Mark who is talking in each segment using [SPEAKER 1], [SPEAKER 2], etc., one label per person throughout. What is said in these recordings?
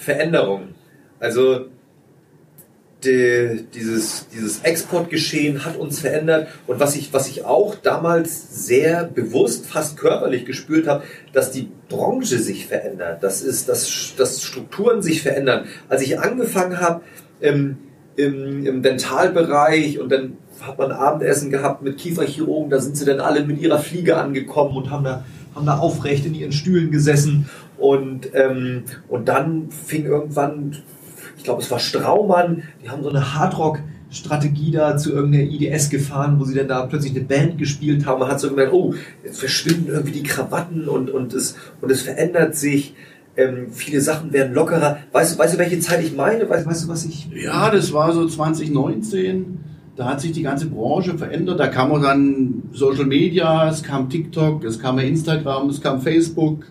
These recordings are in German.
[SPEAKER 1] Veränderung. Also die, dieses, dieses Exportgeschehen hat uns verändert. Und was ich, was ich auch damals sehr bewusst, fast körperlich gespürt habe, dass die Branche sich verändert. Das ist, dass, dass Strukturen sich verändern. Als ich angefangen habe im, im, im Dentalbereich und dann hat man Abendessen gehabt mit Kieferchirurgen, da sind sie dann alle mit ihrer Fliege angekommen und haben da, haben da aufrecht in ihren Stühlen gesessen. Und, ähm, und dann fing irgendwann ich glaube, es war Straumann, die haben so eine Hardrock-Strategie da zu irgendeiner IDS gefahren, wo sie dann da plötzlich eine Band gespielt haben. Man hat so gemerkt, oh, jetzt verschwinden irgendwie die Krawatten und, und, es, und es verändert sich. Ähm, viele Sachen werden lockerer. Weißt du, weißt du, welche Zeit ich meine? Weißt, weißt du, was ich.
[SPEAKER 2] Ja, das war so 2019. Da hat sich die ganze Branche verändert. Da kam auch dann Social Media, es kam TikTok, es kam Instagram, es kam Facebook.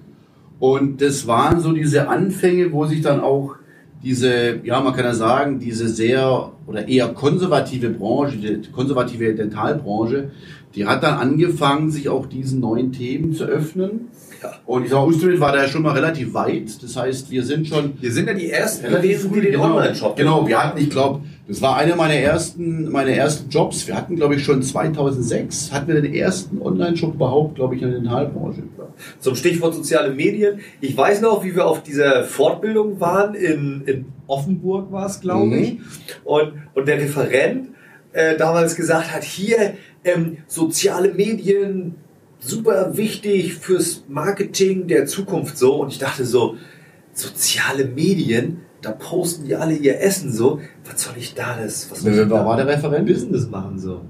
[SPEAKER 2] Und das waren so diese Anfänge, wo sich dann auch diese, ja, man kann ja sagen, diese sehr oder eher konservative Branche, die konservative Dentalbranche, die hat dann angefangen, sich auch diesen neuen Themen zu öffnen. Ja. Und ich sage, Ustromit war da schon mal relativ weit. Das heißt, wir sind schon.
[SPEAKER 1] Wir sind ja die ersten gewesen, die den genau, Online-Shop.
[SPEAKER 2] Genau, wir hatten, ich glaube, das war einer meiner ersten, meine ersten Jobs. Wir hatten, glaube ich, schon 2006 hatten wir den ersten Online-Shop überhaupt, glaube ich, in der Dentalbranche.
[SPEAKER 1] Zum Stichwort soziale Medien. Ich weiß noch, wie wir auf dieser Fortbildung waren in, in Offenburg war es, glaube mhm. ich. Und, und der Referent äh, damals gesagt hat, hier ähm, soziale Medien, super wichtig fürs Marketing der Zukunft so. Und ich dachte so, soziale Medien, da posten die alle ihr Essen so. Was soll ich da das? Was soll
[SPEAKER 2] Wer war der Referent?
[SPEAKER 1] Business machen so.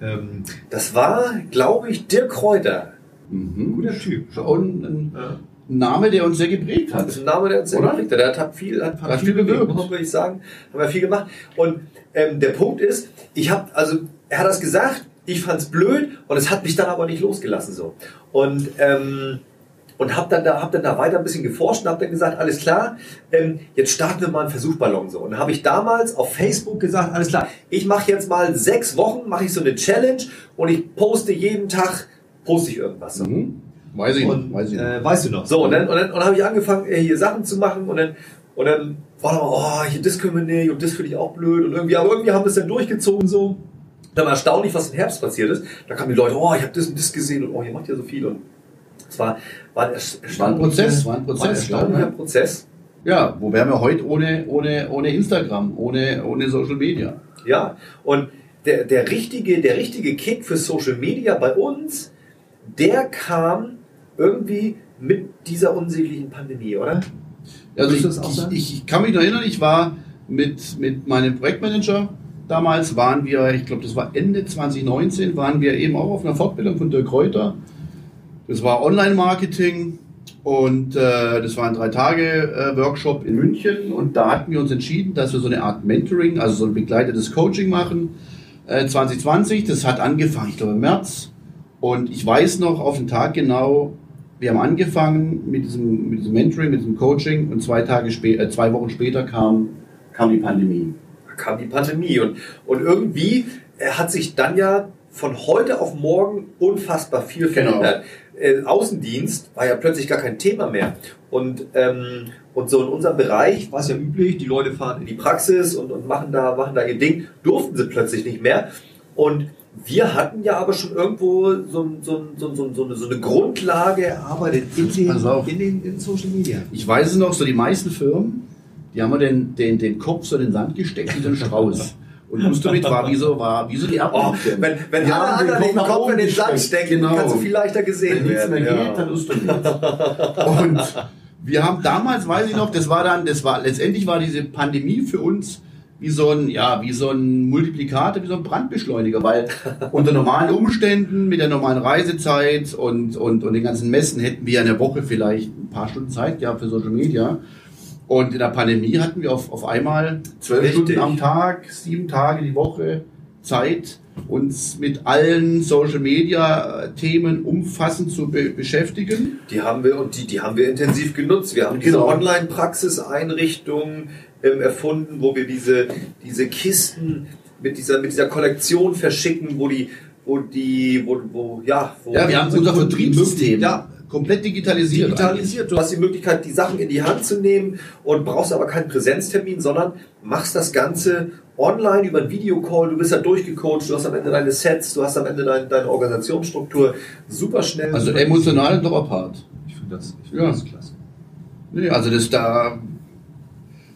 [SPEAKER 1] Ähm, das war, glaube ich, Dirk Kräuter.
[SPEAKER 2] Mhm. Guter Typ. Und ein ja. Name, der uns sehr geprägt hat.
[SPEAKER 1] Das ist ein Name, der uns sehr Oder? geprägt hat. Der hat viel, hat, hat, hat viel, viel bewirkt, würde ich sagen. Haben wir viel gemacht. Und ähm, der Punkt ist, ich habe, also er hat das gesagt, ich fand's blöd und es hat mich dann aber nicht losgelassen so. Und ähm, und habe dann da hab dann da weiter ein bisschen geforscht und habe dann gesagt, alles klar, ähm, jetzt starten wir mal einen Versuchballon so. Und habe ich damals auf Facebook gesagt, alles klar, ich mache jetzt mal sechs Wochen, mache ich so eine Challenge und ich poste jeden Tag poste ich irgendwas so. Mhm.
[SPEAKER 2] Weiß ich
[SPEAKER 1] und, weiß ich äh, weißt du noch. So und dann und dann, und dann habe ich angefangen äh, hier Sachen zu machen und dann und dann war da mal, oh, hier das können wir nicht und das finde ich auch blöd und irgendwie aber irgendwie haben wir es dann durchgezogen so. Dann war erstaunlich, was im Herbst passiert ist. Da kamen die Leute, oh, ich habe das und das gesehen und oh, ihr macht ja so viel. Und es war, war, ein,
[SPEAKER 2] war ein Prozess, war ein Prozess. War ein.
[SPEAKER 1] Prozess.
[SPEAKER 2] Ja, wo wären wir heute ohne, ohne, ohne Instagram, ohne, ohne Social Media?
[SPEAKER 1] Ja, und der, der, richtige, der richtige Kick für Social Media bei uns, der kam irgendwie mit dieser unsäglichen Pandemie, oder?
[SPEAKER 2] Also ich, ich, ich, kann mich noch erinnern, ich war mit, mit meinem Projektmanager Damals waren wir, ich glaube, das war Ende 2019, waren wir eben auch auf einer Fortbildung von Dirk Reuter. Das war Online-Marketing und äh, das war ein drei Tage äh, Workshop in München und da hatten wir uns entschieden, dass wir so eine Art Mentoring, also so ein begleitetes Coaching machen. Äh, 2020, das hat angefangen, ich glaube im März. Und ich weiß noch auf den Tag genau, wir haben angefangen mit diesem, mit diesem Mentoring, mit diesem Coaching und zwei Tage später, äh, zwei Wochen später kam, kam die Pandemie
[SPEAKER 1] kam die Pandemie. Und, und irgendwie äh, hat sich dann ja von heute auf morgen unfassbar viel genau. verändert. Genau. Äh, Außendienst war ja plötzlich gar kein Thema mehr. Und, ähm, und so in unserem Bereich war es ja üblich, die Leute fahren in die Praxis und, und machen, da, machen da ihr Ding, durften sie plötzlich nicht mehr. Und wir hatten ja aber schon irgendwo so, so, so, so, so, eine, so eine Grundlage erarbeitet in den, in den in Social Media.
[SPEAKER 2] Ich weiß es noch, so die meisten Firmen die haben wir den, den, den Kopf so in den Sand gesteckt wie ein Strauß. Und Ustomit war wie so, war wie so die
[SPEAKER 1] Erdbeere. Oh, wenn wenn die alle anderen den Kopf, Kopf in den Sand stecken, genau. kannst du viel leichter gesehen wenn werden. Wenn nichts mehr ja. geht, dann Ustomit.
[SPEAKER 2] Und wir haben damals, weiß ich noch, das war dann, das war, letztendlich war diese Pandemie für uns wie so ein, ja, wie so ein Multiplikator, wie so ein Brandbeschleuniger, weil unter normalen Umständen, mit der normalen Reisezeit und, und, und den ganzen Messen hätten wir in der Woche vielleicht ein paar Stunden Zeit gehabt für Social Media. Und in der Pandemie hatten wir auf, auf einmal zwölf Stunden am Tag, sieben Tage die Woche Zeit, uns mit allen Social Media Themen umfassend zu be beschäftigen.
[SPEAKER 1] Die haben wir und die, die haben wir intensiv genutzt. Wir haben diese genau. Online-Praxiseinrichtung ähm, erfunden, wo wir diese, diese Kisten mit dieser, mit dieser Kollektion verschicken, wo die, wo die, wo, wo ja, wo
[SPEAKER 2] ja, wir haben unser Vertriebssystem.
[SPEAKER 1] Ja,
[SPEAKER 2] komplett digitalisiert.
[SPEAKER 1] Digitalisiert. Du hast die Möglichkeit, die Sachen in die Hand zu nehmen und brauchst aber keinen Präsenztermin, sondern machst das Ganze online über einen Videocall. Du bist ja durchgecoacht, du hast am Ende deine Sets, du hast am Ende deine, deine Organisationsstruktur super schnell.
[SPEAKER 2] Also emotional apart.
[SPEAKER 1] Ich finde das, ich find ja. das klasse.
[SPEAKER 2] Nee, also das da,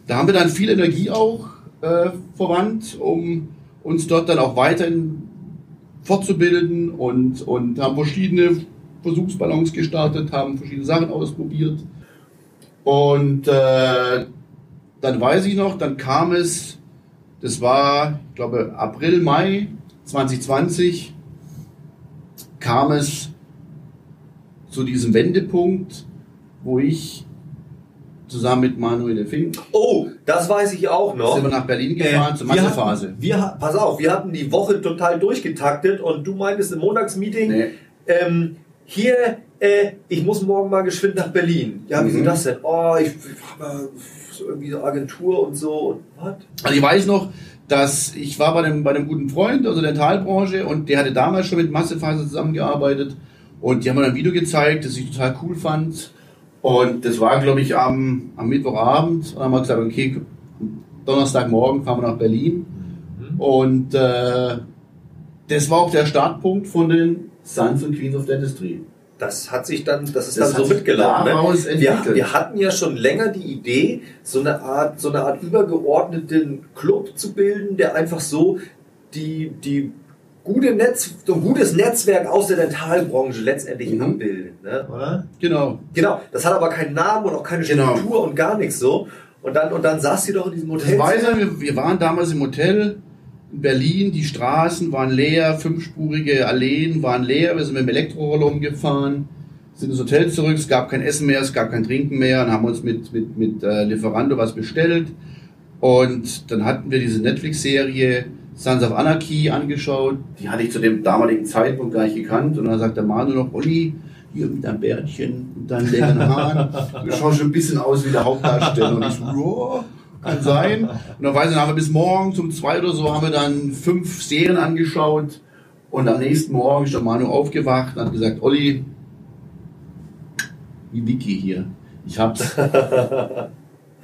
[SPEAKER 2] da haben wir dann viel Energie auch äh, verwandt, um uns dort dann auch weiterhin fortzubilden und, und haben verschiedene Versuchsballons gestartet, haben verschiedene Sachen ausprobiert. Und äh, dann weiß ich noch, dann kam es, das war, ich glaube, April, Mai 2020, kam es zu diesem Wendepunkt, wo ich zusammen mit Manuel Fink.
[SPEAKER 1] Oh, das weiß ich auch noch.
[SPEAKER 2] Sind wir nach Berlin gefahren äh, zur Massephase.
[SPEAKER 1] Wir, wir, pass auf, wir hatten die Woche total durchgetaktet und du meintest im Montagsmeeting, nee. ähm, hier, äh, ich muss morgen mal geschwind nach Berlin. Ja, wieso mhm. das denn? Oh, ich, ich habe irgendwie so Agentur und so und
[SPEAKER 2] was? Also ich weiß noch, dass ich war bei einem, bei einem guten Freund aus der Dentalbranche und der hatte damals schon mit Massephase zusammengearbeitet und die haben mir ein Video gezeigt, das ich total cool fand und das war, glaube ich, am, am Mittwochabend. Und haben wir gesagt, okay, Donnerstagmorgen fahren wir nach Berlin. Mhm. Und äh, das war auch der Startpunkt von den Sons und Queens of Dentistry.
[SPEAKER 1] Das hat sich dann, das ist das dann so mitgelaufen. Ne? Wir, wir, hatten ja schon länger die Idee, so eine Art, so eine Art übergeordneten Club zu bilden, der einfach so die, die gute Netz, so ein gutes Netzwerk aus der Dentalbranche letztendlich mhm. abbildet. Ne?
[SPEAKER 2] Oder? Genau.
[SPEAKER 1] Genau. Das hat aber keinen Namen und auch keine genau. Struktur genau. und gar nichts so. Und dann, und dann saß sie doch in diesem Hotel.
[SPEAKER 2] Ich weiß ja, wir, wir waren damals im Hotel in Berlin, die Straßen waren leer, fünfspurige Alleen waren leer, wir sind mit dem Elektroroller umgefahren, sind ins Hotel zurück, es gab kein Essen mehr, es gab kein Trinken mehr und haben uns mit, mit, mit äh, Lieferando was bestellt. Und dann hatten wir diese Netflix-Serie Sons of Anarchy angeschaut. Die hatte ich zu dem damaligen Zeitpunkt gar nicht gekannt. Und dann sagt der Manu noch, Olli, hier mit deinem Bärtchen und deinen längeren Haaren. Du schaust schon ein bisschen aus wie der Hauptdarsteller. Und ich so, kann sein. Und dann weiß ich, dann haben wir bis morgen um zwei oder so haben wir dann fünf Serien angeschaut. Und am nächsten Morgen ist der Manu aufgewacht und hat gesagt, Olli, wie Wiki hier. Ich hab's.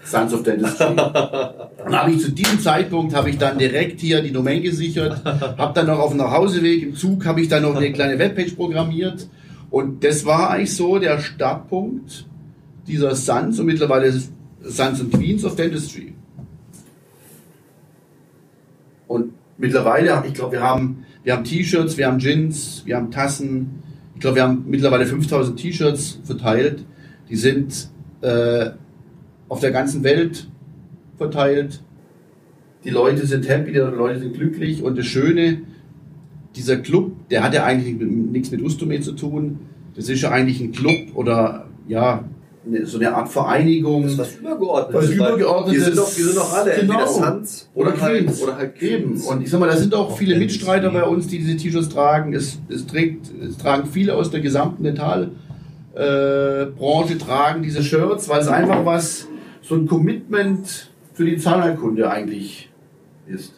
[SPEAKER 2] Sons of Dentistry. Und habe ich zu diesem Zeitpunkt habe ich dann direkt hier die Domain gesichert, habe dann noch auf dem Nachhauseweg im Zug habe ich dann noch eine kleine Webpage programmiert und das war eigentlich so der Startpunkt dieser Sons und mittlerweile Sons und Queens of Dentistry. Und mittlerweile, ich glaube, wir haben wir haben T-Shirts, wir haben Gins, wir haben Tassen. Ich glaube, wir haben mittlerweile 5000 T-Shirts verteilt. Die sind äh, auf der ganzen Welt verteilt. Die Leute sind happy, die Leute sind glücklich und das Schöne, dieser Club, der hat ja eigentlich nichts mit Ustomed zu tun. Das ist ja eigentlich ein Club oder ja, so eine Art Vereinigung. Das ist
[SPEAKER 1] was Übergeordnetes.
[SPEAKER 2] Was Übergeordnetes.
[SPEAKER 1] Wir sind doch, wir sind doch alle
[SPEAKER 2] genau. entweder Sans oder, oder halt, Queens. Oder halt Queens. Und ich sag mal, da sind auch viele Mitstreiter bei uns, die diese T-Shirts tragen. Es, es, trägt, es tragen viele aus der gesamten Dentalbranche äh, tragen diese Shirts, weil es einfach was so ein Commitment für die Zahnheilkunde eigentlich ist.